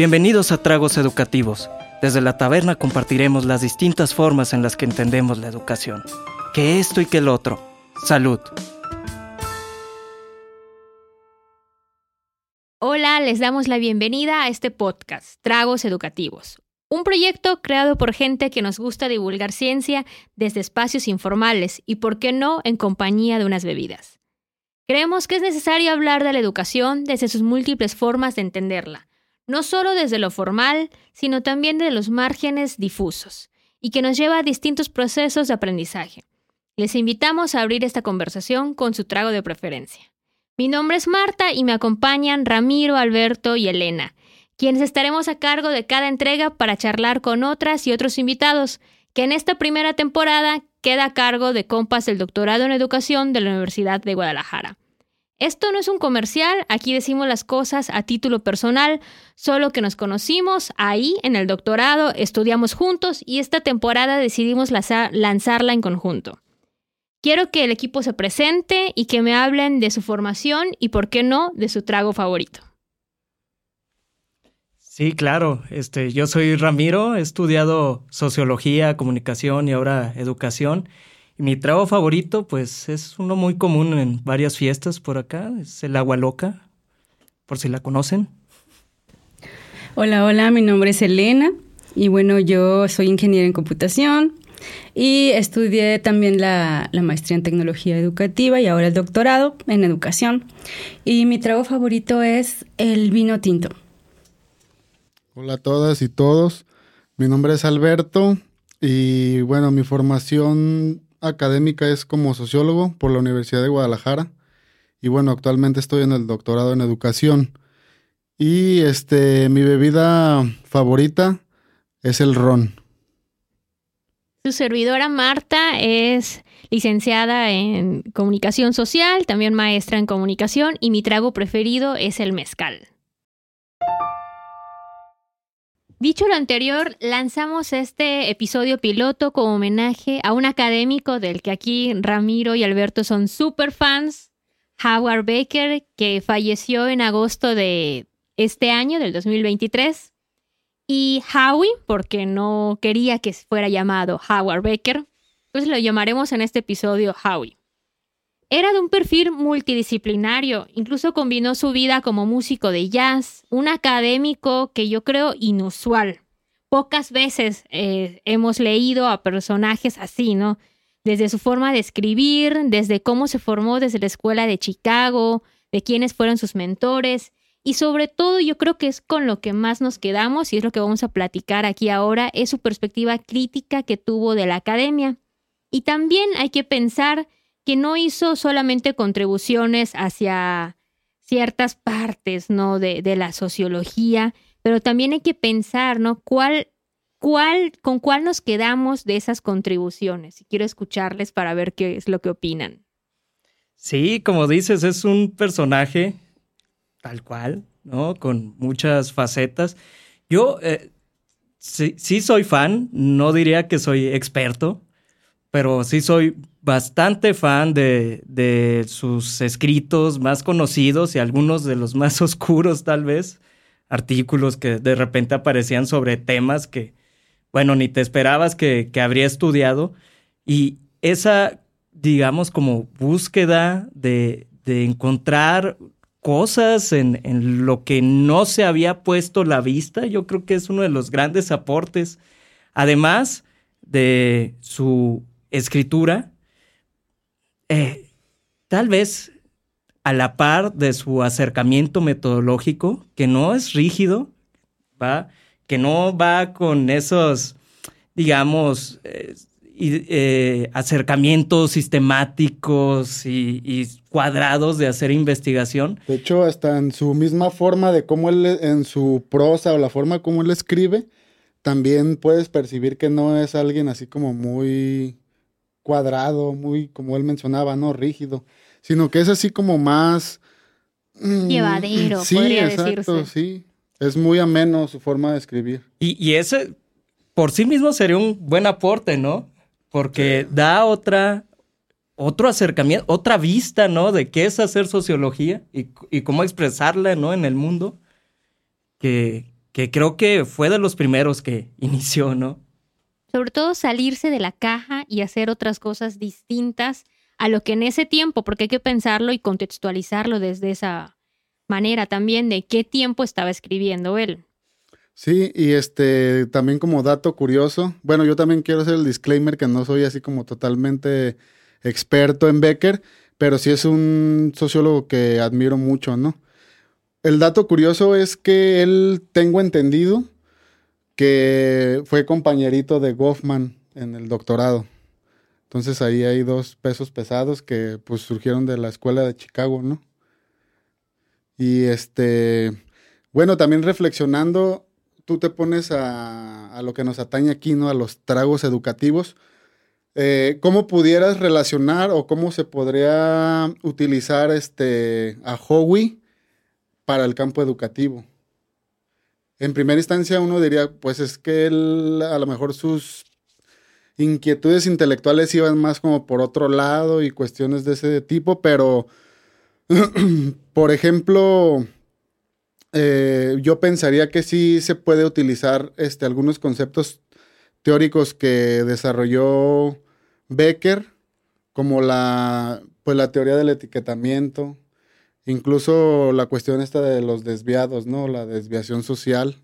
Bienvenidos a Tragos Educativos. Desde la taberna compartiremos las distintas formas en las que entendemos la educación. Que esto y que el otro. Salud. Hola, les damos la bienvenida a este podcast, Tragos Educativos, un proyecto creado por gente que nos gusta divulgar ciencia desde espacios informales y, por qué no, en compañía de unas bebidas. Creemos que es necesario hablar de la educación desde sus múltiples formas de entenderla, no solo desde lo formal, sino también de los márgenes difusos, y que nos lleva a distintos procesos de aprendizaje. Les invitamos a abrir esta conversación con su trago de preferencia. Mi nombre es Marta y me acompañan Ramiro, Alberto y Elena, quienes estaremos a cargo de cada entrega para charlar con otras y otros invitados, que en esta primera temporada queda a cargo de compas del doctorado en educación de la Universidad de Guadalajara. Esto no es un comercial, aquí decimos las cosas a título personal, solo que nos conocimos ahí en el doctorado, estudiamos juntos y esta temporada decidimos lanzarla en conjunto. Quiero que el equipo se presente y que me hablen de su formación y, por qué no, de su trago favorito. Sí, claro. Este, yo soy Ramiro, he estudiado sociología, comunicación y ahora educación mi trago favorito, pues es uno muy común en varias fiestas por acá, es el agua loca, por si la conocen. Hola, hola, mi nombre es Elena y bueno, yo soy ingeniera en computación y estudié también la, la, maestría en tecnología educativa y ahora el doctorado en educación. Y mi trago favorito es el vino tinto. Hola a todas y todos, mi nombre es Alberto y bueno, mi formación académica es como sociólogo por la Universidad de Guadalajara. Y bueno, actualmente estoy en el doctorado en educación. Y este, mi bebida favorita es el ron. Su servidora Marta es licenciada en comunicación social, también maestra en comunicación y mi trago preferido es el mezcal. Dicho lo anterior, lanzamos este episodio piloto como homenaje a un académico del que aquí Ramiro y Alberto son super fans, Howard Baker, que falleció en agosto de este año, del 2023. Y Howie, porque no quería que fuera llamado Howard Baker, pues lo llamaremos en este episodio Howie. Era de un perfil multidisciplinario, incluso combinó su vida como músico de jazz, un académico que yo creo inusual. Pocas veces eh, hemos leído a personajes así, ¿no? Desde su forma de escribir, desde cómo se formó desde la escuela de Chicago, de quiénes fueron sus mentores, y sobre todo yo creo que es con lo que más nos quedamos y es lo que vamos a platicar aquí ahora, es su perspectiva crítica que tuvo de la academia. Y también hay que pensar que no hizo solamente contribuciones hacia ciertas partes, ¿no? De, la sociología, pero también hay que pensar, ¿no? ¿Cuál, cuál, con cuál nos quedamos de esas contribuciones? Y quiero escucharles para ver qué es lo que opinan. Sí, como dices, es un personaje tal cual, ¿no? Con muchas facetas. Yo eh, sí, sí soy fan, no diría que soy experto, pero sí soy bastante fan de, sus escritos más conocidos y algunos de los más oscuros tal vez, artículos que de repente aparecían sobre temas que, bueno, ni te esperabas que, habría estudiado. Y esa, digamos, como búsqueda de, encontrar cosas en, en, lo que no se había puesto la vista, yo creo que es uno de los grandes aportes. Además de su escritura, eh, tal vez a la par de su acercamiento metodológico, que no es rígido, ¿va? que no va con esos, digamos, eh, eh, acercamientos sistemáticos y, cuadrados de hacer investigación. De hecho, hasta en su misma forma de cómo él, en su prosa o la forma como él escribe, también puedes percibir que no es alguien así como muy cuadrado, muy, como él mencionaba, no rígido, sino que es así como más... Mm, Llevadero, sí, exacto, Sí, es muy ameno su forma de escribir. Y, ese por sí mismo sería un buen aporte, ¿no? Porque da otra, otro acercamiento, otra vista, ¿no? De qué es hacer sociología y, y cómo expresarla, ¿no? En el mundo, que, que creo que fue de los primeros que inició, ¿no? Sobre todo salirse de la caja y hacer otras cosas distintas a lo que en ese tiempo, porque hay que pensarlo y contextualizarlo desde esa manera también de qué tiempo estaba escribiendo él. Sí, y este también como dato curioso, bueno, yo también quiero hacer el disclaimer que no soy así como totalmente experto en Becker, pero sí es un sociólogo que admiro mucho, ¿no? El dato curioso es que él, tengo entendido, que fue compañerito de Goffman en el doctorado. Entonces ahí hay dos pesos pesados que pues surgieron de la escuela de Chicago, ¿no? Y este, bueno, también reflexionando, tú te pones a, lo que nos atañe aquí, ¿no? A los tragos educativos. Eh, ¿Cómo pudieras relacionar o cómo se podría utilizar este, a Howie para el campo educativo? En primera instancia uno diría, pues es que él, a lo mejor sus inquietudes intelectuales iban más como por otro lado y cuestiones de ese tipo, pero, por ejemplo, eh, yo pensaría que sí se puede utilizar este, algunos conceptos teóricos que desarrolló Becker, como la, pues, la teoría del etiquetamiento, incluso la cuestión esta de los desviados, ¿no? La desviación social,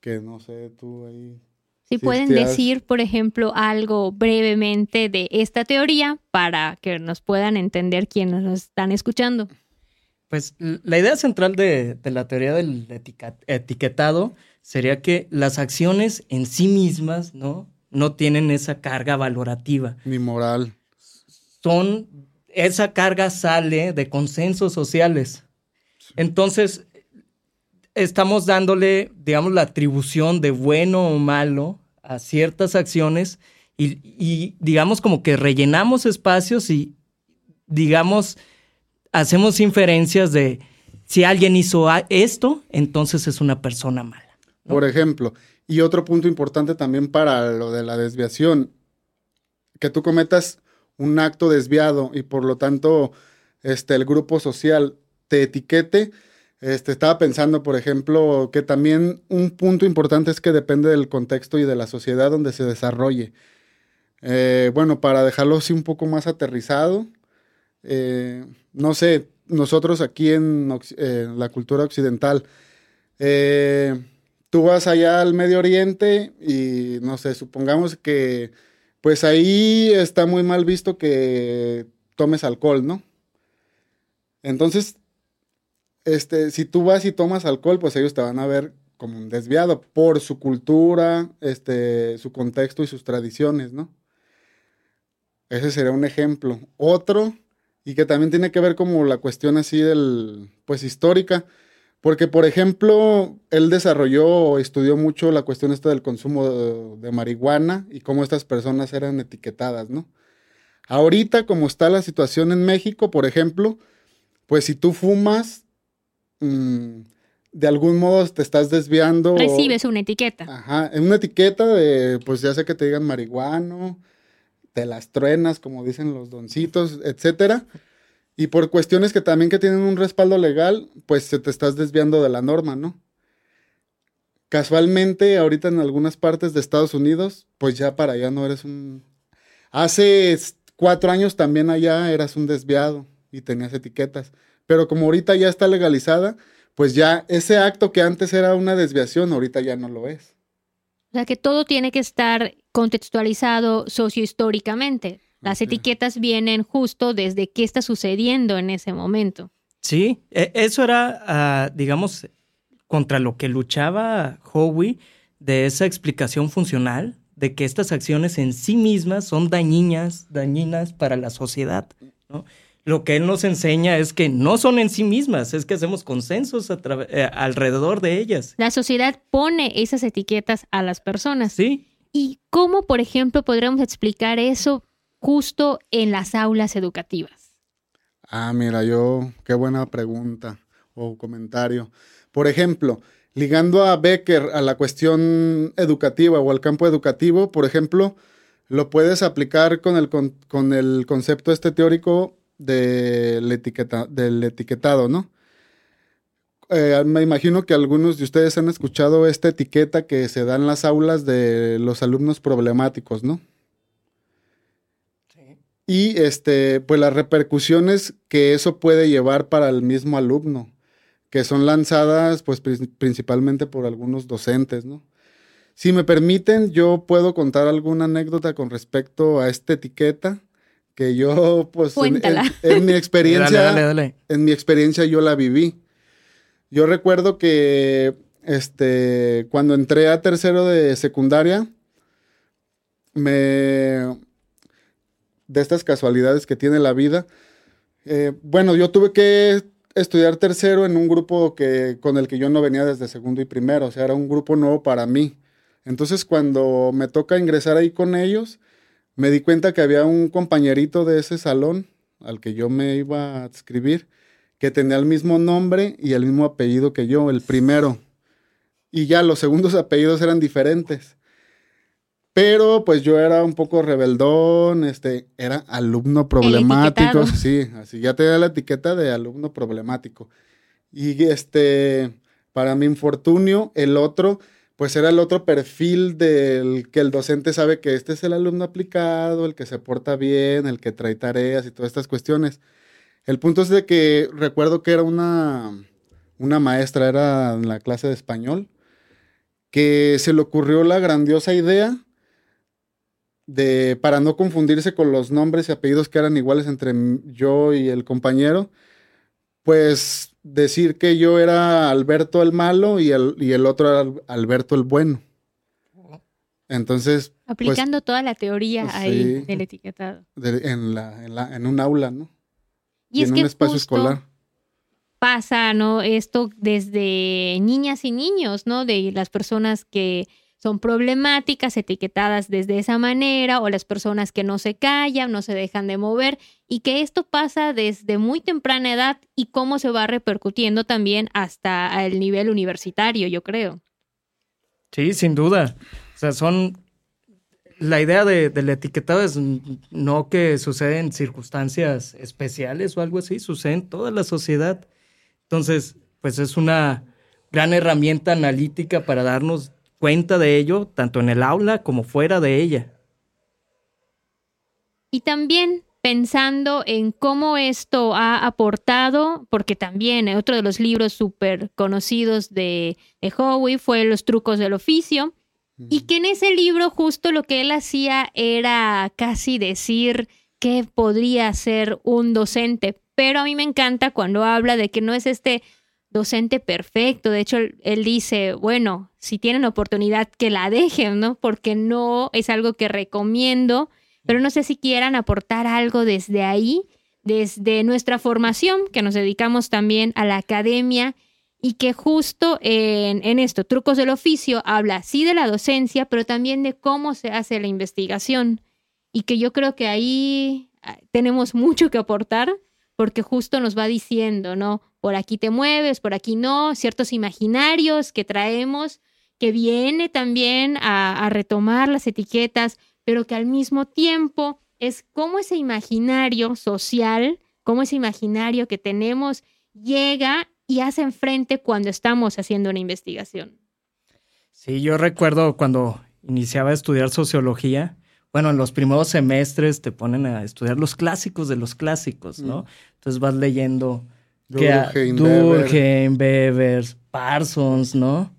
que no sé, tú ahí... Si pueden decir, por ejemplo, algo brevemente de esta teoría para que nos puedan entender quienes nos están escuchando. Pues la idea central de, la teoría del etiquetado sería que las acciones en sí mismas, ¿no? No tienen esa carga valorativa. Ni moral. Son, esa carga sale de consensos sociales. Entonces, estamos dándole, digamos, la atribución de bueno o malo a ciertas acciones y, digamos, como que rellenamos espacios y, digamos, hacemos inferencias de si alguien hizo esto, entonces es una persona mala. Por ejemplo, y otro punto importante también para lo de la desviación, que tú cometas un acto desviado y por lo tanto este, el grupo social te etiquete. Este, estaba pensando, por ejemplo, que también un punto importante es que depende del contexto y de la sociedad donde se desarrolle. Eh, bueno, para dejarlo así un poco más aterrizado, eh, no sé, nosotros aquí en, la cultura occidental, eh, tú vas allá al Medio Oriente y no sé, supongamos que pues ahí está muy mal visto que tomes alcohol, ¿no? Entonces, este, si tú vas y tomas alcohol, pues ellos te van a ver como un desviado por su cultura, este, su contexto y sus tradiciones, ¿no? Ese sería un ejemplo. Otro y que también tiene que ver como la cuestión así del, pues histórica, porque por ejemplo, él desarrolló o estudió mucho la cuestión del consumo de, marihuana y cómo estas personas eran etiquetadas, ¿no? Ahorita, como está la situación en México, por ejemplo, pues si tú fumas, mm, de algún modo te estás desviando. Recibes una etiqueta. Ajá, una etiqueta de, pues ya sé que te digan marihuano, te las truenas, como dicen los doncitos, etcétera. Y por cuestiones que también que tienen un respaldo legal, pues se te estás desviando de la norma, ¿no? Casualmente, ahorita en algunas partes de Estados Unidos, pues ya para allá no eres un... Hace cuatro años también allá eras un desviado y tenías etiquetas. Pero como ahorita ya está legalizada, pues ya ese acto que antes era una desviación, ahorita ya no lo es. O sea que todo tiene que estar contextualizado sociohistóricamente. Las etiquetas vienen justo desde qué está sucediendo en ese momento. Sí, e, eso era, ah, digamos, contra lo que luchaba Howie de esa explicación funcional, de que estas acciones en sí mismas son dañinas, dañinas para la sociedad. ¿no? Lo que él nos enseña es que no son en sí mismas, es que hacemos consensos eh, alrededor de ellas. La sociedad pone esas etiquetas a las personas. Sí. ¿Y cómo, por ejemplo, podríamos explicar eso justo en las aulas educativas? Ah, mira, yo, qué buena pregunta o comentario. Por ejemplo, ligando a Becker a la cuestión educativa o al campo educativo, por ejemplo, lo puedes aplicar con el, con, el concepto este teórico del, etiqueta, del etiquetado, ¿no? eh, me imagino que algunos de ustedes han escuchado esta etiqueta que se da en las aulas de los alumnos problemáticos, ¿no? Sí. Y este, pues las repercusiones que eso puede llevar para el mismo alumno, que son lanzadas pues principalmente por algunos docentes, ¿no? Si me permiten, yo puedo contar alguna anécdota con respecto a esta etiqueta que yo, pues, en, mi experiencia, en mi experiencia yo la viví. Yo recuerdo que, este, cuando entré a tercero de secundaria, me, de estas casualidades que tiene la vida, eh, bueno, yo tuve que estudiar tercero en un grupo que, con el que yo no venía desde segundo y primero, o sea, era un grupo nuevo para mí. Entonces, cuando me toca ingresar ahí con ellos, me di cuenta que había un compañerito de ese salón al que yo me iba a escribir, que tenía el mismo nombre y el mismo apellido que yo, el primero. Y ya los segundos apellidos eran diferentes. Pero pues yo era un poco rebeldón, este, era alumno problemático, sí, así ya tenía la etiqueta de alumno problemático. Y este, para mi infortunio, el otro pues era el otro perfil del que el docente sabe que este es el alumno aplicado, el que se porta bien, el que trae tareas y todas estas cuestiones. El punto es de que recuerdo que era una, una maestra, era en la clase de español, que se le ocurrió la grandiosa idea de, para no confundirse con los nombres y apellidos que eran iguales entre yo y el compañero, pues decir que yo era Alberto el malo y el, y el otro era Alberto el bueno. Entonces. Pues, Aplicando toda la teoría pues ahí del etiquetado. en, la, en, la, en, un aula, ¿no? Y, es en un espacio escolar. Pasa, ¿no? Esto desde niñas y niños, ¿no? De las personas que son problemáticas, etiquetadas desde esa manera, o las personas que no se callan, no se dejan de mover, y que esto pasa desde muy temprana edad y cómo se va repercutiendo también hasta el nivel universitario, yo creo. Sí, sin duda. O sea, son... La idea de, del etiquetado es no que sucede en circunstancias especiales o algo así, sucede en toda la sociedad. Entonces, pues es una gran herramienta analítica para darnos cuenta de ello tanto en el aula como fuera de ella. Y también pensando en cómo esto ha aportado, porque también otro de los libros súper conocidos de, de Howie fue Los trucos del oficio, y que en ese libro justo lo que él hacía era casi decir que podría ser un docente, pero a mí me encanta cuando habla de que no es este docente perfecto. De hecho, él, dice, bueno, si tienen oportunidad, que la dejen, ¿no? Porque no es algo que recomiendo, pero no sé si quieran aportar algo desde ahí, desde nuestra formación, que nos dedicamos también a la academia y que justo en, en esto, trucos del oficio, habla sí de la docencia, pero también de cómo se hace la investigación. Y que yo creo que ahí ah, tenemos mucho que aportar porque justo nos va diciendo, ¿no? Por aquí te mueves, por aquí no, ciertos imaginarios que traemos, que viene también a, retomar las etiquetas, pero que al mismo tiempo es cómo ese imaginario social, cómo ese imaginario que tenemos llega y hace enfrente cuando estamos haciendo una investigación. Sí, yo recuerdo cuando iniciaba a estudiar sociología, bueno, en los primeros semestres te ponen a estudiar los clásicos de los clásicos, ¿no? Mm. Entonces vas leyendo Durkheim, Weber, Parsons, ¿no?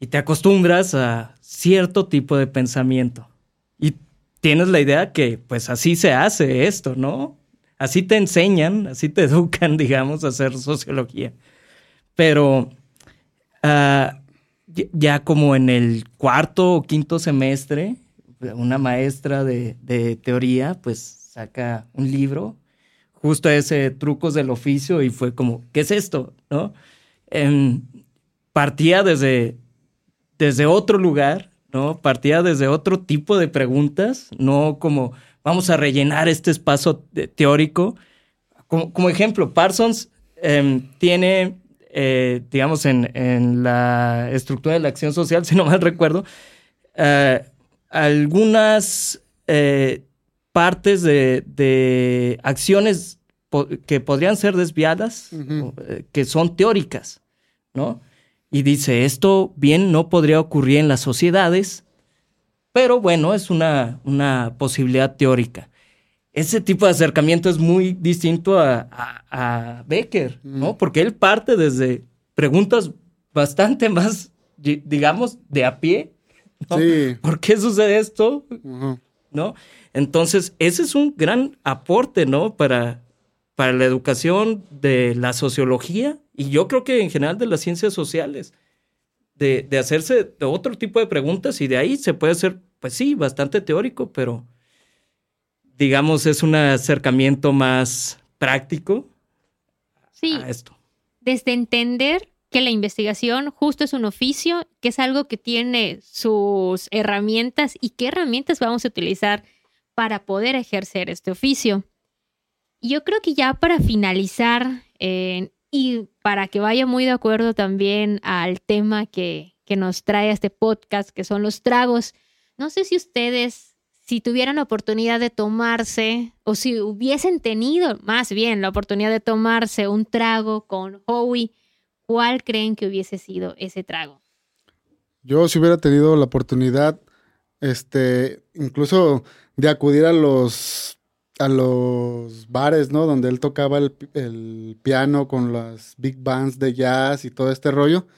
Y te acostumbras a cierto tipo de pensamiento. Y tienes la idea que pues así se hace esto, ¿no? Así te enseñan, así te educan, digamos, a hacer sociología. Pero ah, ya como en el cuarto o quinto semestre, una maestra de, teoría, pues saca un libro, justo ese Trucos del Oficio, y fue como, ¿qué es esto? ¿No? Em, partía desde, desde otro lugar, ¿no? Partía desde otro tipo de preguntas, no como vamos a rellenar este espacio teórico. Como, ejemplo, Parsons em, tiene, eh, digamos, en, en, la estructura de la acción social, si no mal recuerdo, eh, algunas eh, partes de, acciones que podrían ser desviadas, eh, que son teóricas, ¿no? Y dice, esto bien no podría ocurrir en las sociedades, pero bueno, es una, una posibilidad teórica. Ese tipo de acercamiento es muy distinto a, a, Becker, ¿no? Porque él parte desde preguntas bastante más, digamos, de a pie. Sí. ¿Por qué sucede esto? ¿No? Entonces, ese es un gran aporte, ¿no? Para, para la educación de la sociología y yo creo que en general de las ciencias sociales, de, de hacerse otro tipo de preguntas y de ahí se puede hacer, pues sí, bastante teórico, pero digamos es un acercamiento más práctico sí. a esto. Desde entender que la investigación justo es un oficio, que es algo que tiene sus herramientas y qué herramientas vamos a utilizar para poder ejercer este oficio. Yo creo que ya para finalizar y para que vaya muy de acuerdo también al tema que, que nos trae este podcast, que son los tragos, no sé si ustedes, si tuvieran oportunidad de tomarse, o si hubiesen tenido más bien la oportunidad de tomarse un trago con Howie, ¿cuál creen que hubiese sido ese trago? Yo si hubiera tenido la oportunidad, este, incluso de acudir a los a los bares, ¿no? Donde él tocaba el, piano con las big bands de jazz y todo este rollo.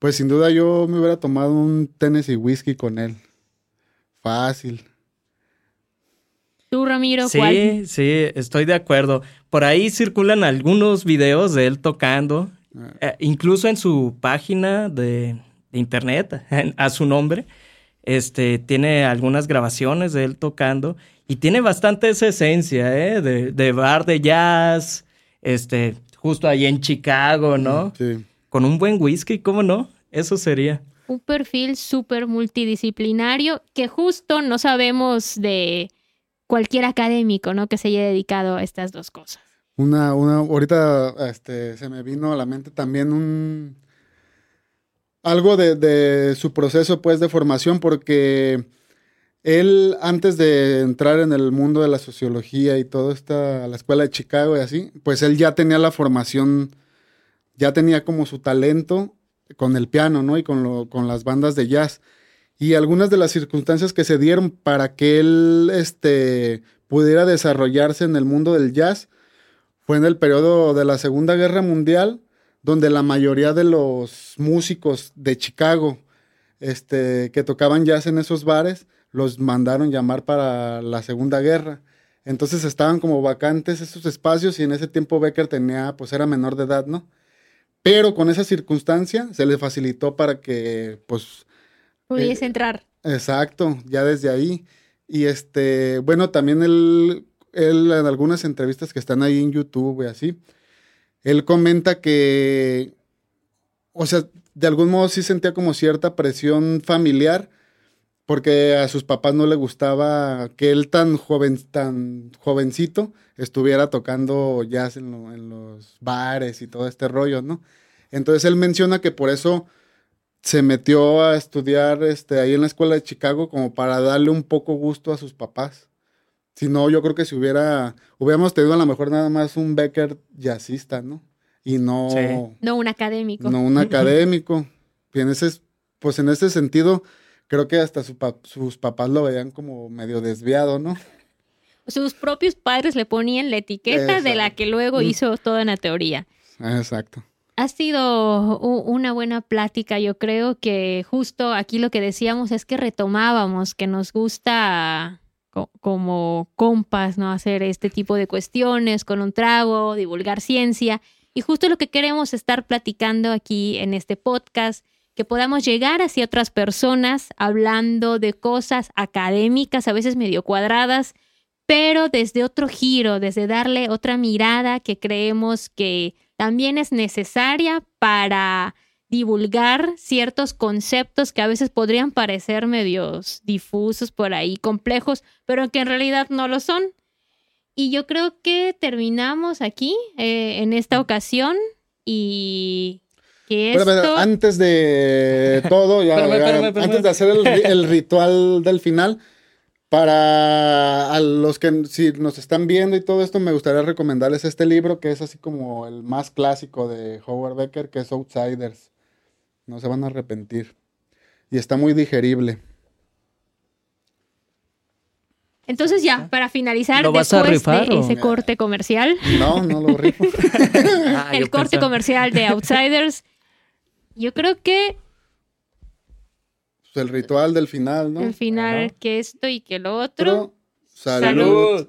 Pues sin duda yo me hubiera tomado un Tennessee whisky con él. Fácil. ¿Tú, Ramiro? Sí, sí, estoy de acuerdo. Por ahí circulan algunos videos de él tocando. Eh, incluso en su página de, de internet, a su nombre. Este, tiene algunas grabaciones de él tocando y tiene bastante esa esencia, ¿eh? De, bar de jazz, este, justo ahí en Chicago, ¿no? Sí. Con un buen whisky, ¿cómo no? Eso sería. Un perfil súper multidisciplinario que justo no sabemos de cualquier académico, ¿no? Que se haya dedicado a estas dos cosas. Una, una, ahorita este, se me vino a la mente también un algo de, de su proceso, pues, de formación, porque él, antes de entrar en el mundo de la sociología y todo esta, la escuela de Chicago y así, pues él ya tenía la formación, ya tenía como su talento con el piano, ¿no? Y con, lo, con las bandas de jazz. Y algunas de las circunstancias que se dieron para que él este, pudiera desarrollarse en el mundo del jazz fue en el periodo de la Segunda Guerra Mundial, donde la mayoría de los músicos de Chicago este, que tocaban jazz en esos bares, los mandaron llamar para la Segunda Guerra. Entonces estaban como vacantes esos espacios y en ese tiempo Becker tenía, pues era menor de edad, ¿no? Pero con esa circunstancia se le facilitó para que, pues... Pudiese eh, entrar. Exacto, ya desde ahí. Y este, bueno, también él, él en algunas entrevistas que están ahí en YouTube y así, él comenta que, o sea, de algún modo sí sentía como cierta presión familiar porque a sus papás no le gustaba que él tan joven, tan jovencito estuviera tocando jazz en, los bares y todo este rollo, ¿no? Entonces él menciona que por eso se metió a estudiar este, ahí en la escuela de Chicago como para darle un poco gusto a sus papás. Si no, yo creo que si hubiera, hubiéramos tenido a lo mejor nada más un Becker jazzista, ¿no? Y no... No un académico. No un académico. Y en ese, pues en ese sentido, creo que hasta sus papás lo veían como medio desviado, ¿no? Sus propios padres le ponían la etiqueta de la que luego hizo toda una teoría. Exacto. Ha sido una buena plática. Yo creo que justo aquí lo que decíamos es que retomábamos que nos gusta como compas, ¿no? Hacer este tipo de cuestiones con un trago, divulgar ciencia. Y justo lo que queremos estar platicando aquí en este podcast que podamos llegar hacia otras personas hablando de cosas académicas, a veces medio cuadradas, pero desde otro giro, desde darle otra mirada que creemos que también es necesaria para divulgar ciertos conceptos que a veces podrían parecer medios difusos por ahí, complejos, pero que en realidad no lo son. Y yo creo que terminamos aquí eh, en esta ocasión y antes de todo, antes de hacer el, ritual del final, Para a los que si nos están viendo y todo esto, me gustaría recomendarles este libro que es así como el más clásico de Howard Becker, que es Outsiders. No se van a arrepentir. Y está muy digerible. Entonces ya, para finalizar, ¿Lo vas a después rifar de o? ese corte comercial, No, no lo rifo. Ah, el corte pensaba- comercial de Outsiders, yo creo que Pues el ritual del final, ¿no? el final, que esto y que lo otro. Pero, salud. Salud.